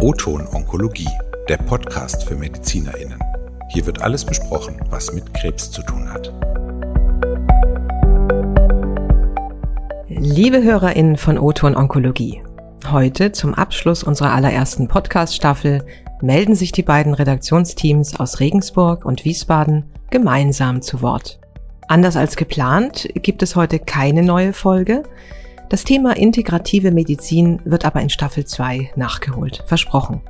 O-Ton Onkologie, der Podcast für MedizinerInnen. Hier wird alles besprochen, was mit Krebs zu tun hat. Liebe HörerInnen von O-Ton Onkologie, heute zum Abschluss unserer allerersten Podcast-Staffel melden sich die beiden Redaktionsteams aus Regensburg und Wiesbaden gemeinsam zu Wort. Anders als geplant gibt es heute keine neue Folge. Das Thema integrative Medizin wird aber in Staffel 2 nachgeholt, versprochen.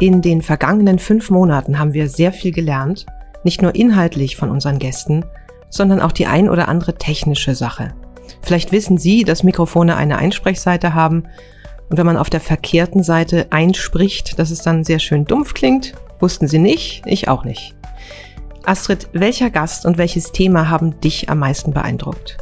In den vergangenen fünf Monaten haben wir sehr viel gelernt, nicht nur inhaltlich von unseren Gästen, sondern auch die ein oder andere technische Sache. Vielleicht wissen Sie, dass Mikrofone eine Einsprechseite haben und wenn man auf der verkehrten Seite einspricht, dass es dann sehr schön dumpf klingt. Wussten Sie nicht, ich auch nicht. Astrid, welcher Gast und welches Thema haben dich am meisten beeindruckt?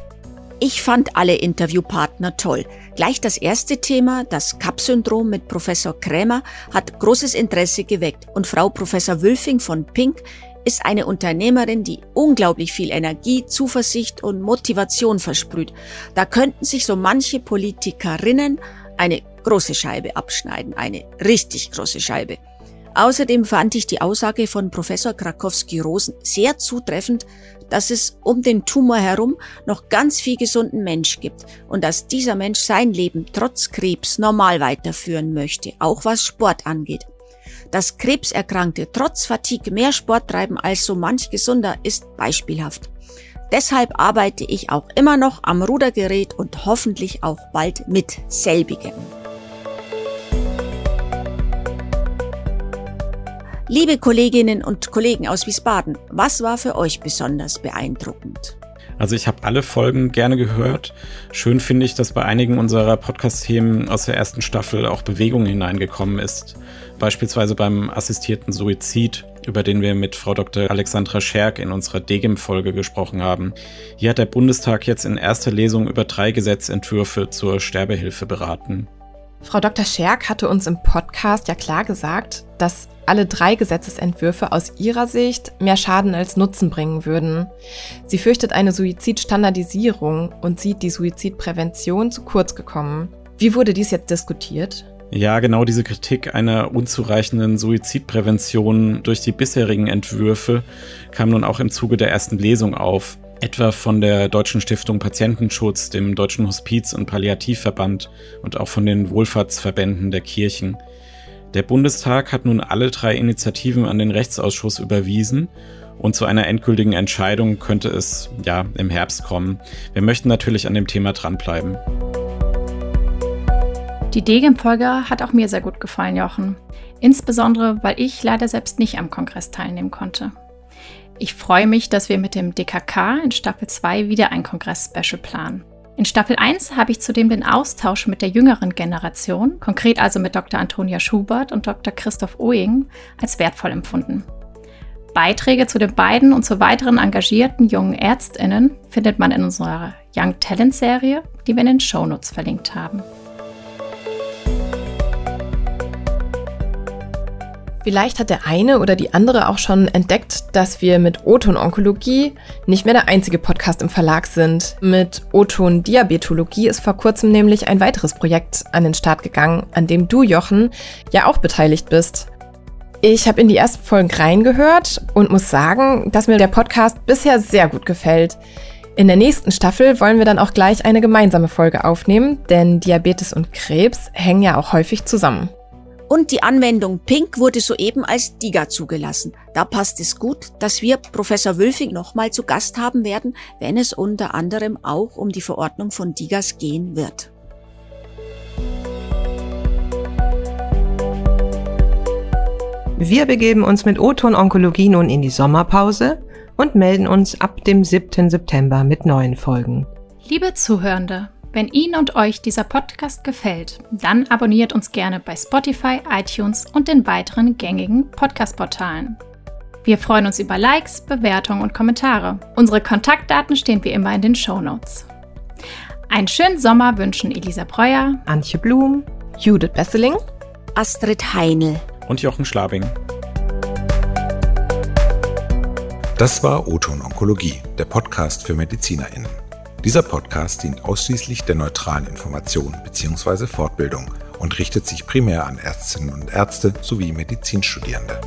Ich fand alle Interviewpartner toll. Gleich das erste Thema, das CAP-Syndrom mit Professor Krämer, hat großes Interesse geweckt und Frau Professor Wülfing von Pink ist eine Unternehmerin, die unglaublich viel Energie, Zuversicht und Motivation versprüht. Da könnten sich so manche Politikerinnen eine große Scheibe abschneiden, eine richtig große Scheibe. Außerdem fand ich die Aussage von Professor Krakowski-Rosen sehr zutreffend, dass es um den Tumor herum noch ganz viel gesunden Mensch gibt und dass dieser Mensch sein Leben trotz Krebs normal weiterführen möchte, auch was Sport angeht. Dass Krebserkrankte trotz Fatigue mehr Sport treiben als so manch Gesunder ist beispielhaft. Deshalb arbeite ich auch immer noch am Rudergerät und hoffentlich auch bald mit selbigem. Liebe Kolleginnen und Kollegen aus Wiesbaden, was war für euch besonders beeindruckend? Also ich habe alle Folgen gerne gehört. Schön finde ich, dass bei einigen unserer Podcast-Themen aus der ersten Staffel auch Bewegung hineingekommen ist. Beispielsweise beim assistierten Suizid, über den wir mit Frau Dr. Alexandra Scherk in unserer DGIM-Folge gesprochen haben. Hier hat der Bundestag jetzt in erster Lesung über drei Gesetzentwürfe zur Sterbehilfe beraten. Frau Dr. Scherk hatte uns im Podcast ja klar gesagt, dass alle drei Gesetzesentwürfe aus ihrer Sicht mehr Schaden als Nutzen bringen würden. Sie fürchtet eine Suizidstandardisierung und sieht die Suizidprävention zu kurz gekommen. Wie wurde dies jetzt diskutiert? Ja, genau diese Kritik einer unzureichenden Suizidprävention durch die bisherigen Entwürfe kam nun auch im Zuge der ersten Lesung auf etwa von der Deutschen Stiftung Patientenschutz, dem Deutschen Hospiz- und Palliativverband und auch von den Wohlfahrtsverbänden der Kirchen. Der Bundestag hat nun alle drei Initiativen an den Rechtsausschuss überwiesen und zu einer endgültigen Entscheidung könnte es ja im Herbst kommen. Wir möchten natürlich an dem Thema dranbleiben. Die Degen-Folge hat auch mir sehr gut gefallen, Jochen. Insbesondere, weil ich leider selbst nicht am Kongress teilnehmen konnte. Ich freue mich, dass wir mit dem DKK in Staffel 2 wieder ein Kongress-Special planen. In Staffel 1 habe ich zudem den Austausch mit der jüngeren Generation, konkret also mit Dr. Antonia Schubert und Dr. Christoph Oing, als wertvoll empfunden. Beiträge zu den beiden und zu weiteren engagierten jungen ÄrztInnen findet man in unserer Young Talent Serie, die wir in den Shownotes verlinkt haben. Vielleicht hat der eine oder die andere auch schon entdeckt, dass wir mit Oton Onkologie nicht mehr der einzige Podcast im Verlag sind. Mit Oton Diabetologie ist vor kurzem nämlich ein weiteres Projekt an den Start gegangen, an dem du, Jochen, ja auch beteiligt bist. Ich habe in die ersten Folgen reingehört und muss sagen, dass mir der Podcast bisher sehr gut gefällt. In der nächsten Staffel wollen wir dann auch gleich eine gemeinsame Folge aufnehmen, denn Diabetes und Krebs hängen ja auch häufig zusammen. Und die Anwendung Pink wurde soeben als DIGA zugelassen. Da passt es gut, dass wir Professor Wülfing nochmal zu Gast haben werden, wenn es unter anderem auch um die Verordnung von DIGAs gehen wird. Wir begeben uns mit O-Ton Onkologie nun in die Sommerpause und melden uns ab dem 7. September mit neuen Folgen. Liebe Zuhörende, wenn Ihnen und euch dieser Podcast gefällt, dann abonniert uns gerne bei Spotify, iTunes und den weiteren gängigen Podcast-Portalen. Wir freuen uns über Likes, Bewertungen und Kommentare. Unsere Kontaktdaten stehen wie immer in den Show Notes. Einen schönen Sommer wünschen Elisa Breuer, Antje Blum, Judith Besseling, Astrid Heinl und Jochen Schlabing. Das war Oton Onkologie, der Podcast für MedizinerInnen. Dieser Podcast dient ausschließlich der neutralen Information bzw. Fortbildung und richtet sich primär an Ärztinnen und Ärzte sowie Medizinstudierende.